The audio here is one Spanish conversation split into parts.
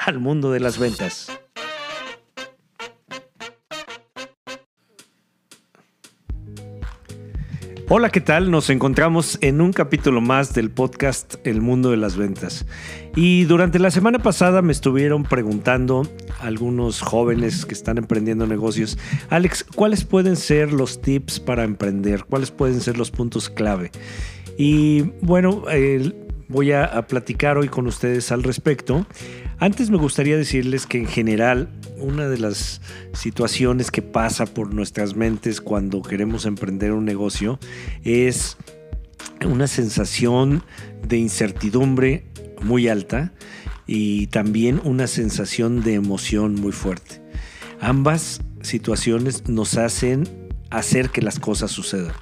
al mundo de las ventas. Hola, ¿qué tal? Nos encontramos en un capítulo más del podcast El mundo de las ventas. Y durante la semana pasada me estuvieron preguntando algunos jóvenes que están emprendiendo negocios, Alex, ¿cuáles pueden ser los tips para emprender? ¿Cuáles pueden ser los puntos clave? Y bueno, eh, voy a, platicar hoy con ustedes al respecto. Antes me gustaría decirles que en general una de las situaciones que pasa por nuestras mentes cuando queremos emprender un negocio es una sensación de incertidumbre muy alta y también una sensación de emoción muy fuerte. Ambas situaciones nos hacen hacer que las cosas sucedan.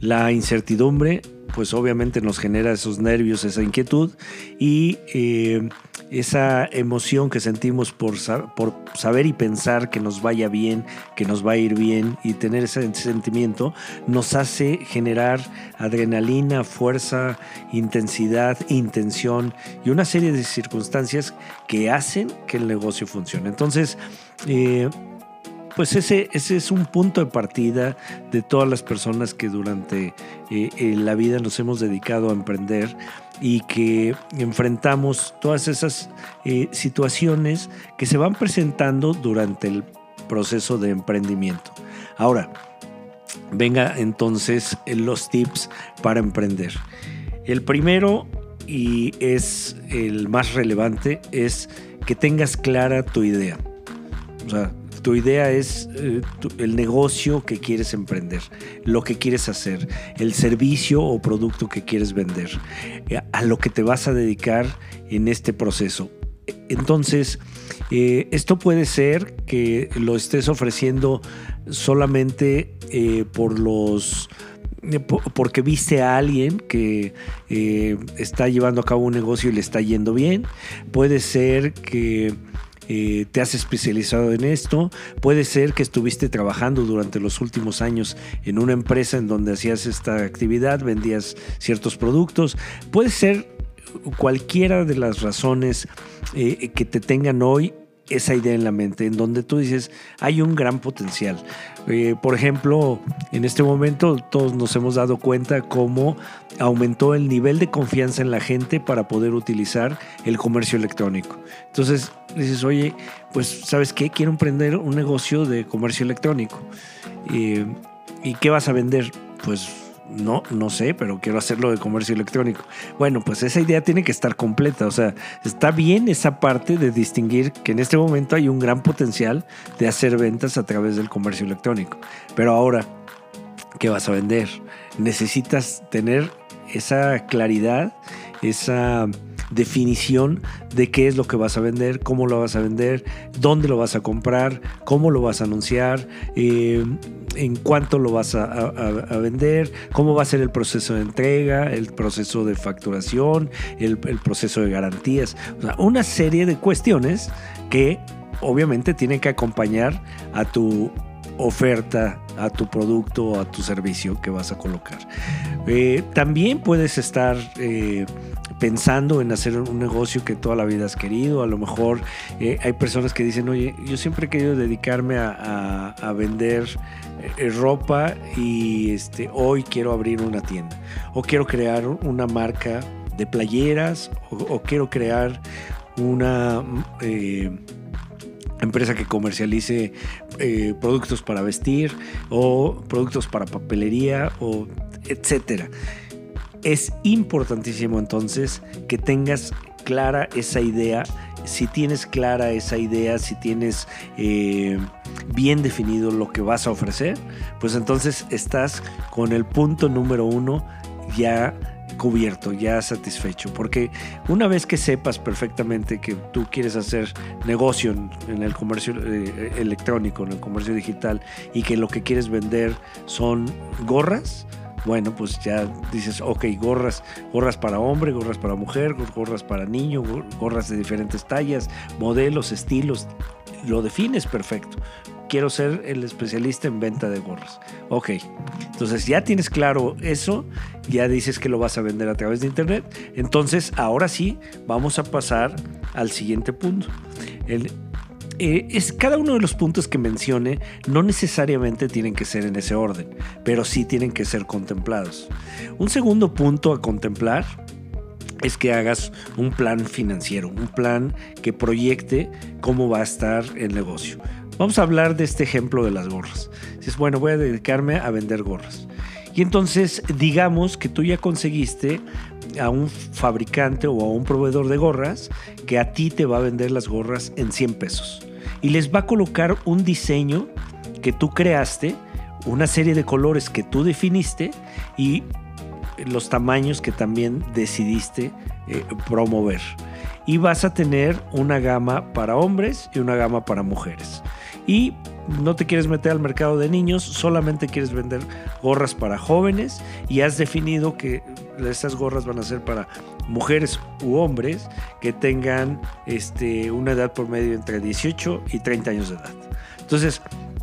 La incertidumbre pues obviamente nos genera esos nervios, esa inquietud y eh, esa emoción que sentimos por, por, saber y pensar que nos vaya bien, que nos va a ir bien y tener ese sentimiento nos hace generar adrenalina, fuerza, intensidad, intención y una serie de circunstancias que hacen que el negocio funcione. Entonces, eh, pues ese, ese es un punto de partida de todas las personas que durante eh, eh, la vida nos hemos dedicado a emprender y que enfrentamos todas esas eh, situaciones que se van presentando durante el proceso de emprendimiento. Ahora, venga entonces los tips para emprender. El primero y es el más relevante es que tengas clara tu idea. O sea, tu idea es eh, el negocio que quieres emprender, lo que quieres hacer, el servicio o producto que quieres vender, eh, a lo que te vas a dedicar en este proceso. Entonces, eh, esto puede ser que lo estés ofreciendo solamente por los porque viste a alguien que está llevando a cabo un negocio y le está yendo bien. Puede ser que eh, te has especializado en esto. Puede ser que estuviste trabajando durante los últimos años en una empresa en donde hacías esta actividad, vendías ciertos productos. Puede ser cualquiera de las razones eh, que te tengan hoy esa idea en la mente, en donde tú dices, hay un gran potencial. Eh, por ejemplo, en este momento todos nos hemos dado cuenta cómo aumentó el nivel de confianza en la gente para poder utilizar el comercio electrónico. Entonces dices, oye, pues sabes qué, quiero emprender un negocio de comercio electrónico. Eh, ¿Y qué vas a vender? Pues no, no sé, pero quiero hacerlo de comercio electrónico. Bueno, pues esa idea tiene que estar completa. O sea, está bien esa parte de distinguir que en este momento hay un gran potencial de hacer ventas a través del comercio electrónico. Pero ahora, ¿qué vas a vender? Necesitas tener esa claridad, esa definición de qué es lo que vas a vender, cómo lo vas a vender, dónde lo vas a comprar, cómo lo vas a anunciar, eh, en cuánto lo vas a, vender, cómo va a ser el proceso de entrega, el proceso de facturación, el, proceso de garantías, o sea, una serie de cuestiones que obviamente tienen que acompañar a tu oferta, a tu producto, a tu servicio que vas a colocar. Eh, también puedes estar eh, pensando en hacer un negocio que toda la vida has querido. A lo mejor eh, hay personas que dicen, oye, yo siempre he querido dedicarme a, vender eh, ropa y este, hoy quiero abrir una tienda. O quiero crear una marca de playeras o, quiero crear una... Eh, empresa que comercialice productos para vestir o productos para papelería o etcétera. Es importantísimo entonces que tengas clara esa idea, si tienes clara esa idea, si tienes eh, bien definido lo que vas a ofrecer, pues entonces estás con el punto número uno ya cubierto, ya satisfecho. Porque una vez que sepas perfectamente que tú quieres hacer negocio en, el comercio eh, electrónico, en el comercio digital, y que lo que quieres vender son gorras, bueno, pues ya dices, ok, gorras, gorras para hombre, gorras para mujer, gorras para niño, gorras de diferentes tallas, modelos, estilos, lo defines perfecto. Quiero ser el especialista en venta de gorras. Ok, entonces ya tienes claro eso, ya dices que lo vas a vender a través de internet. Entonces ahora sí, vamos a pasar al siguiente punto. El, eh, es cada uno de los puntos que mencione no necesariamente tienen que ser en ese orden, pero sí tienen que ser contemplados. Un segundo punto a contemplar es que hagas un plan financiero, un plan que proyecte cómo va a estar el negocio. Vamos a hablar de este ejemplo de las gorras. es bueno, voy a dedicarme a vender gorras. Y entonces digamos que tú ya conseguiste a un fabricante o a un proveedor de gorras que a ti te va a vender las gorras en 100 pesos y les va a colocar un diseño que tú creaste, una serie de colores que tú definiste y los tamaños que también decidiste eh, promover. Y vas a tener una gama para hombres y una gama para mujeres. Y no te quieres meter al mercado de niños, solamente quieres vender gorras para jóvenes y has definido que estas gorras van a ser para mujeres u hombres que tengan este, una edad por medio entre 18 y 30 años de edad. Entonces,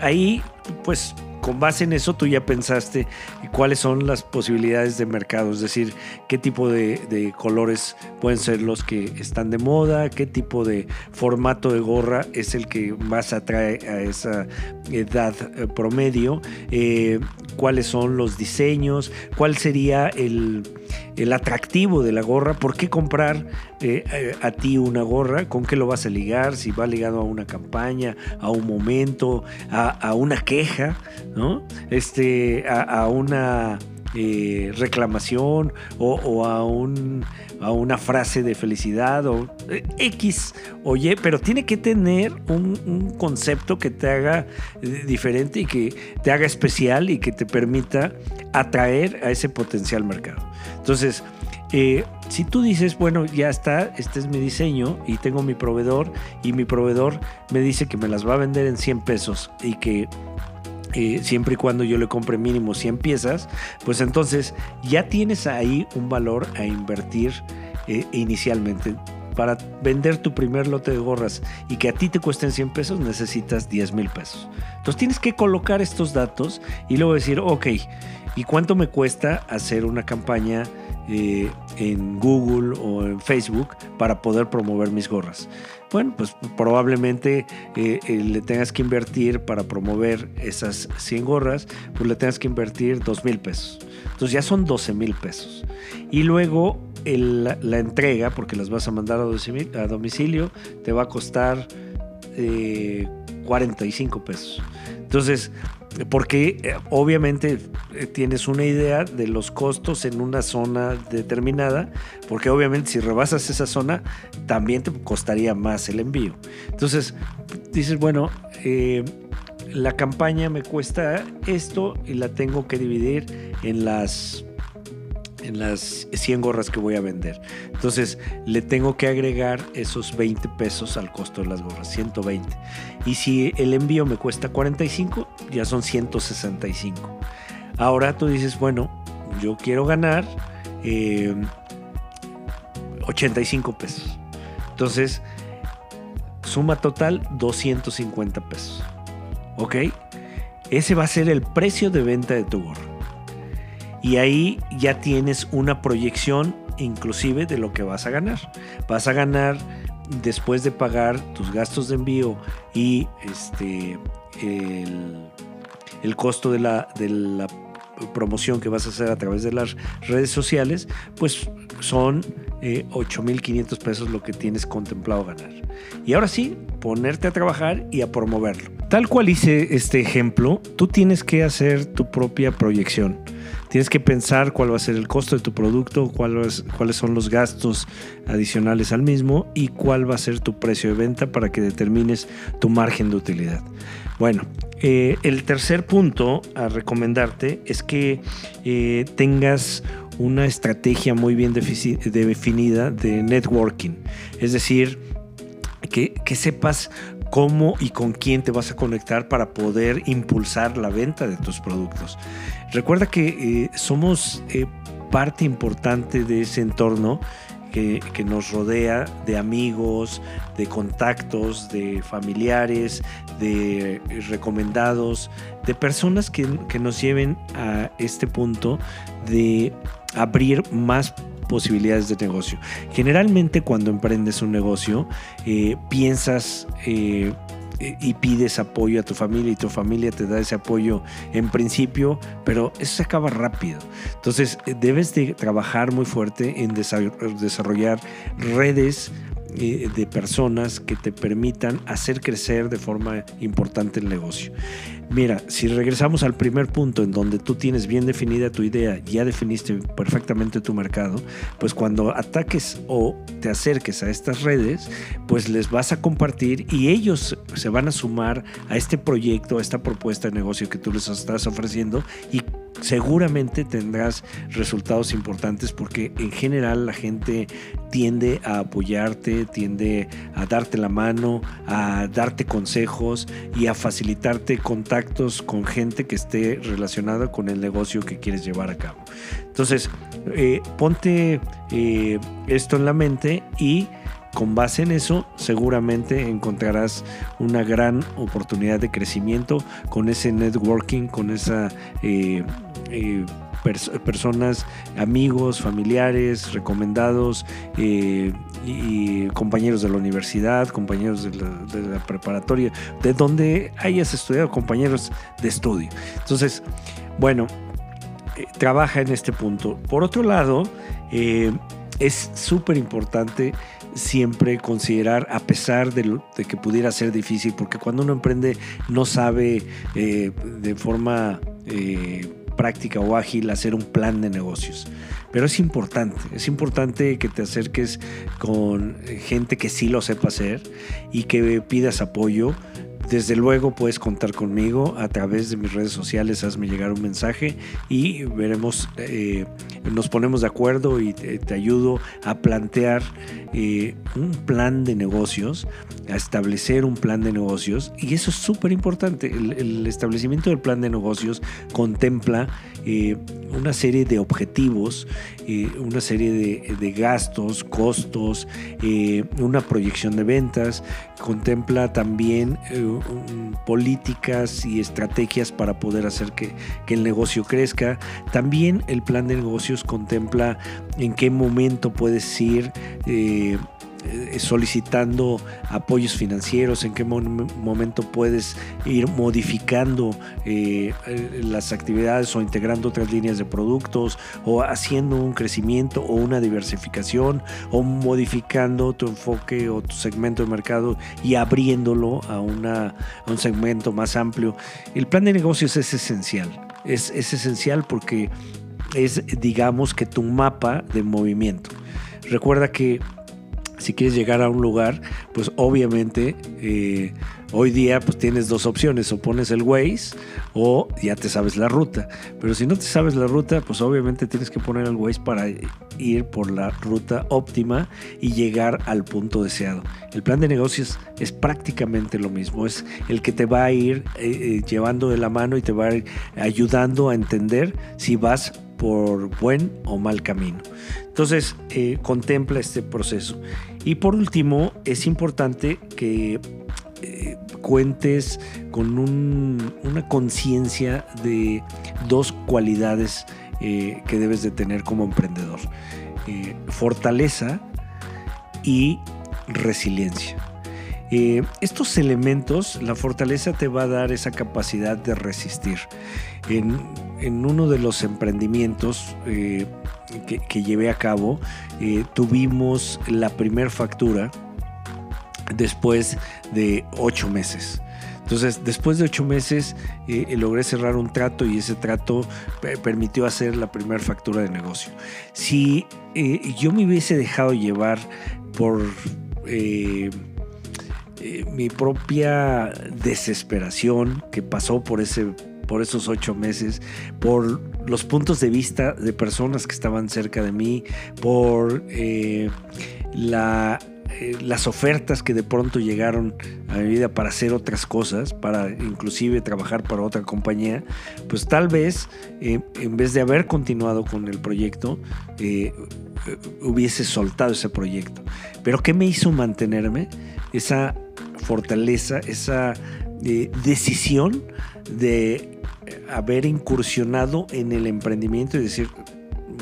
ahí pues con base en eso tú ya pensaste cuáles son las posibilidades de mercado, es decir, qué tipo de, colores pueden ser los que están de moda, qué tipo de formato de gorra es el que más atrae a esa edad eh, promedio, eh, cuáles son los diseños, cuál sería el, atractivo de la gorra, por qué comprar eh, a ti una gorra, con qué lo vas a ligar, si va ligado a una campaña, a un momento, a, una queja, este, a, una eh, reclamación o, a, un, a, una frase de felicidad o eh, X o Y, pero tiene que tener un, concepto que te haga eh, diferente y que te haga especial y que te permita atraer a ese potencial mercado. Entonces, si tú dices, bueno, ya está, este es mi diseño y tengo mi proveedor y mi proveedor me dice que me las va a vender en 100 pesos y que siempre y cuando yo le compre mínimo 100 piezas, pues entonces ya tienes ahí un valor a invertir eh, inicialmente. Para vender tu primer lote de gorras y que a ti te cuesten 100 pesos, necesitas 10 mil pesos. Entonces tienes que colocar estos datos y luego decir, ok, ¿y cuánto me cuesta hacer una campaña eh, en Google o en Facebook para poder promover mis gorras? bueno, pues probablemente eh, eh, le tengas que invertir para promover esas 100 gorras, pues le tengas que invertir 2 mil pesos. Entonces ya son 12 mil pesos. Y luego la entrega, porque las vas a mandar a, domicilio, te va a costar 45 eh, pesos. Entonces, porque eh, obviamente eh, tienes una idea de los costos en una zona determinada, porque obviamente si rebasas esa zona también te costaría más el envío. Entonces dices, bueno, la campaña me cuesta esto y la tengo que dividir en las en las 100 gorras que voy a vender. Entonces le tengo que agregar esos 20 pesos al costo de las gorras, 120. Y si el envío me cuesta 45, ya son 165. Ahora tú dices, bueno, yo quiero ganar 85 eh, pesos. Entonces, suma total 250 pesos. ¿Ok? Ese va a ser el precio de venta de tu gorra y ahí ya tienes una proyección inclusive de lo que vas a ganar. Vas a ganar después de pagar tus gastos de envío y este el, costo de la, promoción que vas a hacer a través de las redes sociales, pues son 8.500 eh, pesos lo que tienes contemplado ganar. Y ahora sí, ponerte a trabajar y a promoverlo. Tal cual hice este ejemplo, tú tienes que hacer tu propia proyección. Tienes que pensar cuál va a ser el costo de tu producto, cuáles son los gastos adicionales al mismo y cuál va a ser tu precio de venta para que determines tu margen de utilidad. Bueno, eh, el tercer punto a recomendarte es que eh, tengas una estrategia muy bien definida de networking. Es decir, que, sepas cómo y con quién te vas a conectar para poder impulsar la venta de tus productos. Recuerda que eh, somos eh, parte importante de ese entorno que, nos rodea de amigos, de contactos, de familiares, de recomendados, de personas que, nos lleven a este punto de abrir más posibilidades de negocio. Generalmente cuando emprendes un negocio, eh, piensas eh, y pides apoyo a tu familia y tu familia te da ese apoyo en principio, pero eso se acaba rápido. Entonces debes de trabajar muy fuerte en desarrollar redes eh, de personas que te permitan hacer crecer de forma importante el negocio. Mira, si regresamos al primer punto en donde tú tienes bien definida tu idea, ya definiste perfectamente tu mercado, pues cuando ataques o te acerques a estas redes, pues les vas a compartir y ellos se van a sumar a este proyecto, a esta propuesta de negocio que tú les estás ofreciendo y seguramente tendrás resultados importantes porque en general la gente tiende a apoyarte, tiende a darte la mano, a darte consejos y a facilitarte contactos con gente que esté relacionada con el negocio que quieres llevar a cabo. Entonces, eh, ponte eh, esto en la mente y con base en eso seguramente encontrarás una gran oportunidad de crecimiento con ese networking, con esa... Eh, eh, personas, amigos, familiares, recomendados eh, y compañeros de la universidad, compañeros de la, preparatoria, de donde hayas estudiado, compañeros de estudio. Entonces, bueno, trabaja en este punto. Por otro lado, es súper importante siempre considerar, a pesar de, que pudiera ser difícil, porque cuando uno emprende no sabe eh, de forma eh, práctica o ágil hacer un plan de negocios. Pero es importante, es importante que te acerques con gente que sí lo sepa hacer y que pidas apoyo desde luego puedes contar conmigo a través de mis redes sociales, hazme llegar un mensaje y veremos, eh, nos ponemos de acuerdo y te, ayudo a plantear eh, un plan de negocios, a establecer un plan de negocios y eso es súper importante. El, establecimiento del plan de negocios contempla eh, una serie de objetivos, una serie de, de gastos, costos, una proyección de ventas, contempla también políticas y estrategias para poder hacer que, el negocio crezca. También el plan de negocios contempla en qué momento puedes ir. Eh, solicitando apoyos financieros, en qué momento puedes ir modificando eh, eh, las actividades o integrando otras líneas de productos o haciendo un crecimiento o una diversificación o modificando tu enfoque o tu segmento de mercado y abriéndolo a, una, a un segmento más amplio. El plan de negocios es esencial, es, es esencial porque es digamos que tu mapa de movimiento. Recuerda que si quieres llegar a un lugar, pues obviamente eh, hoy día pues tienes dos opciones, o pones el Waze o ya te sabes la ruta. Pero si no te sabes la ruta, pues obviamente tienes que poner el Waze para ir por la ruta óptima y llegar al punto deseado. El plan de negocios es prácticamente lo mismo, es el que te va a ir eh, eh, llevando de la mano y te va a ir ayudando a entender si vas por buen o mal camino. Entonces, contempla este proceso. Y por último, es importante que eh, cuentes con una conciencia de dos cualidades eh, que debes de tener como emprendedor. fortaleza y resiliencia. Eh, estos elementos, la fortaleza te va a dar esa capacidad de resistir. En, uno de los emprendimientos eh, que, llevé a cabo, eh, tuvimos la primer factura después de ocho meses. Entonces, después de ocho meses, logré cerrar un trato y ese trato permitió hacer la primera factura de negocio. Si yo me hubiese dejado llevar por eh, mi propia desesperación que pasó por, ese, por esos ocho meses, por los puntos de vista de personas que estaban cerca de mí, por eh, eh, las ofertas que de pronto llegaron a mi vida para hacer otras cosas, para inclusive trabajar para otra compañía, pues tal vez en vez de haber continuado con el proyecto, hubiese soltado ese proyecto. Pero ¿qué me hizo mantenerme? Esa fortaleza, esa eh, decisión de haber incursionado en el emprendimiento y decir,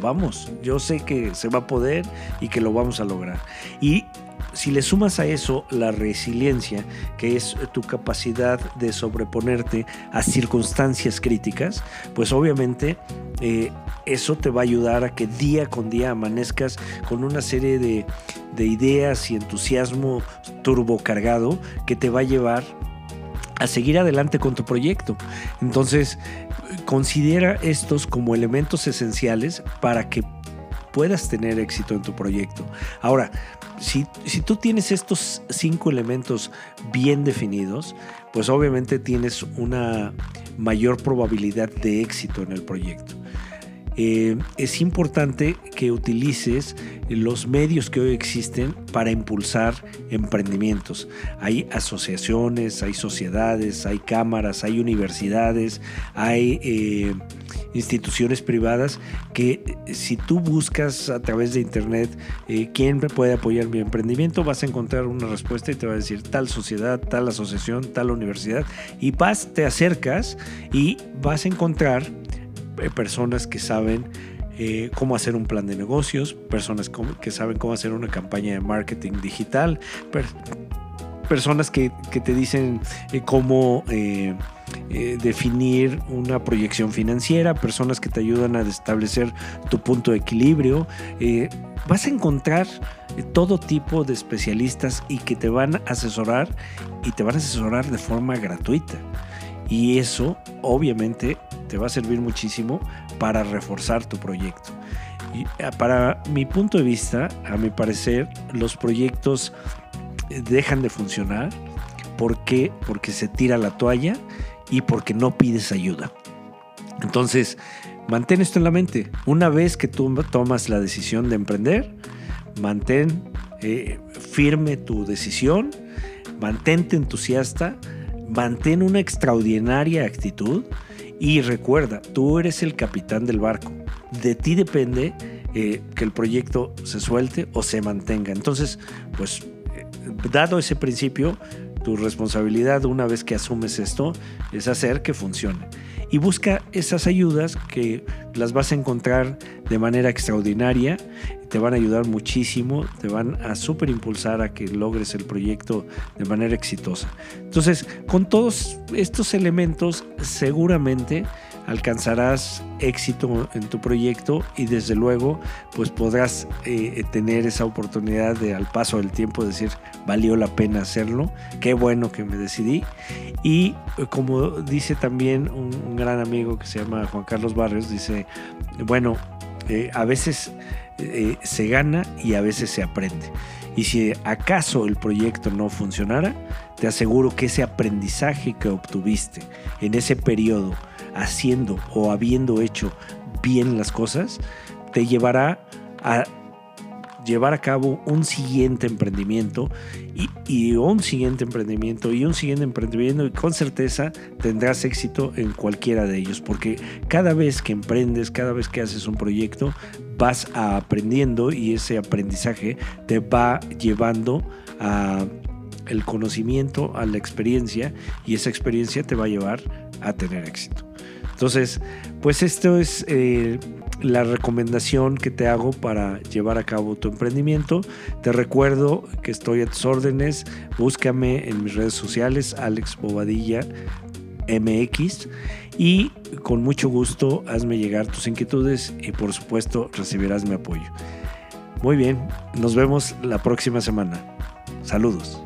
vamos, yo sé que se va a poder y que lo vamos a lograr. Y si le sumas a eso la resiliencia, que es tu capacidad de sobreponerte a circunstancias críticas, pues obviamente eh, eso te va a ayudar a que día con día amanezcas con una serie de, de ideas y entusiasmo turbocargado que te va a llevar a seguir adelante con tu proyecto. Entonces, considera estos como elementos esenciales para que puedas tener éxito en tu proyecto. Ahora, si, tú tienes estos cinco elementos bien definidos, pues obviamente tienes una mayor probabilidad de éxito en el proyecto. Eh, es importante que utilices los medios que hoy existen para impulsar emprendimientos. Hay asociaciones, hay sociedades, hay cámaras, hay universidades, hay eh, instituciones privadas que eh, si tú buscas a través de internet quién puede apoyar mi emprendimiento, vas a encontrar una respuesta y te va a decir tal sociedad, tal asociación, tal universidad y vas, te acercas y vas a encontrar eh, personas que saben eh, cómo hacer un plan de negocios, personas que saben cómo hacer una campaña de marketing digital, personas que, te dicen eh, cómo definir una proyección financiera, personas que te ayudan a establecer tu punto de equilibrio. vas a encontrar todo tipo de especialistas y que te van a asesorar y te van a asesorar de forma gratuita. Y eso obviamente te va a servir muchísimo para reforzar tu proyecto. Y ah, para mi punto de vista, a mi parecer, los proyectos dejan de funcionar. Porque se tira la toalla y porque no pides ayuda. Entonces, mantén esto en la mente. Una vez que tú tomas la decisión de emprender, mantén eh, firme tu decisión, mantente entusiasta, mantén una extraordinaria actitud y recuerda, tú eres el capitán del barco. De ti depende eh, que el proyecto se suelte o se mantenga. Entonces, pues, eh, dado ese principio, tu responsabilidad una vez que asumes esto es hacer que funcione. Y busca esas ayudas que las vas a encontrar de manera extraordinaria te van a ayudar muchísimo, te van a súper impulsar a que logres el proyecto de manera exitosa. Entonces, con todos estos elementos, seguramente alcanzarás éxito en tu proyecto y desde luego pues podrás eh, tener esa oportunidad de al paso del tiempo decir valió la pena hacerlo, qué bueno que me decidí y eh, como dice también un, gran amigo que se llama Juan Carlos Barrios, dice bueno, eh, a veces se gana y a veces se aprende. Y si acaso el proyecto no funcionara, te aseguro que ese aprendizaje que obtuviste en ese periodo, haciendo o habiendo hecho bien las cosas, te llevará a llevar a cabo un siguiente emprendimiento y, un siguiente emprendimiento y un siguiente emprendimiento y con certeza tendrás éxito en cualquiera de ellos porque cada vez que emprendes, cada vez que haces un proyecto vas aprendiendo y ese aprendizaje te va llevando a el conocimiento, a la experiencia y esa experiencia te va a llevar a tener éxito. Entonces, pues esto es eh, la recomendación que te hago para llevar a cabo tu emprendimiento. Te recuerdo que estoy a tus órdenes. Búscame en mis redes sociales, Alex Bobadilla MX. Y con mucho gusto hazme llegar tus inquietudes y por supuesto recibirás mi apoyo. Muy bien, nos vemos la próxima semana. Saludos.